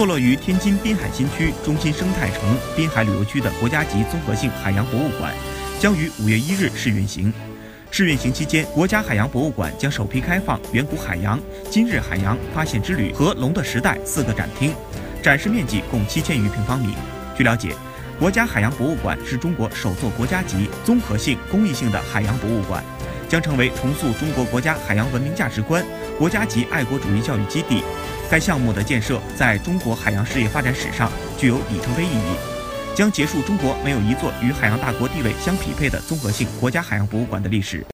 坐落于天津滨海新区中心生态城滨海旅游区的国家级综合性海洋博物馆，将于五月一日试运行。试运行期间，国家海洋博物馆将首批开放远古海洋、今日海洋发现之旅和龙的时代四个展厅，展示面积共七千余平方米。据了解，国家海洋博物馆是中国首座国家级综合性公益性的海洋博物馆，将成为重塑中国国家海洋文明价值观、国家级爱国主义教育基地。该项目的建设在中国海洋事业发展史上具有里程碑意义。将结束中国没有一座与海洋大国地位相匹配的综合性国家海洋博物馆的历史。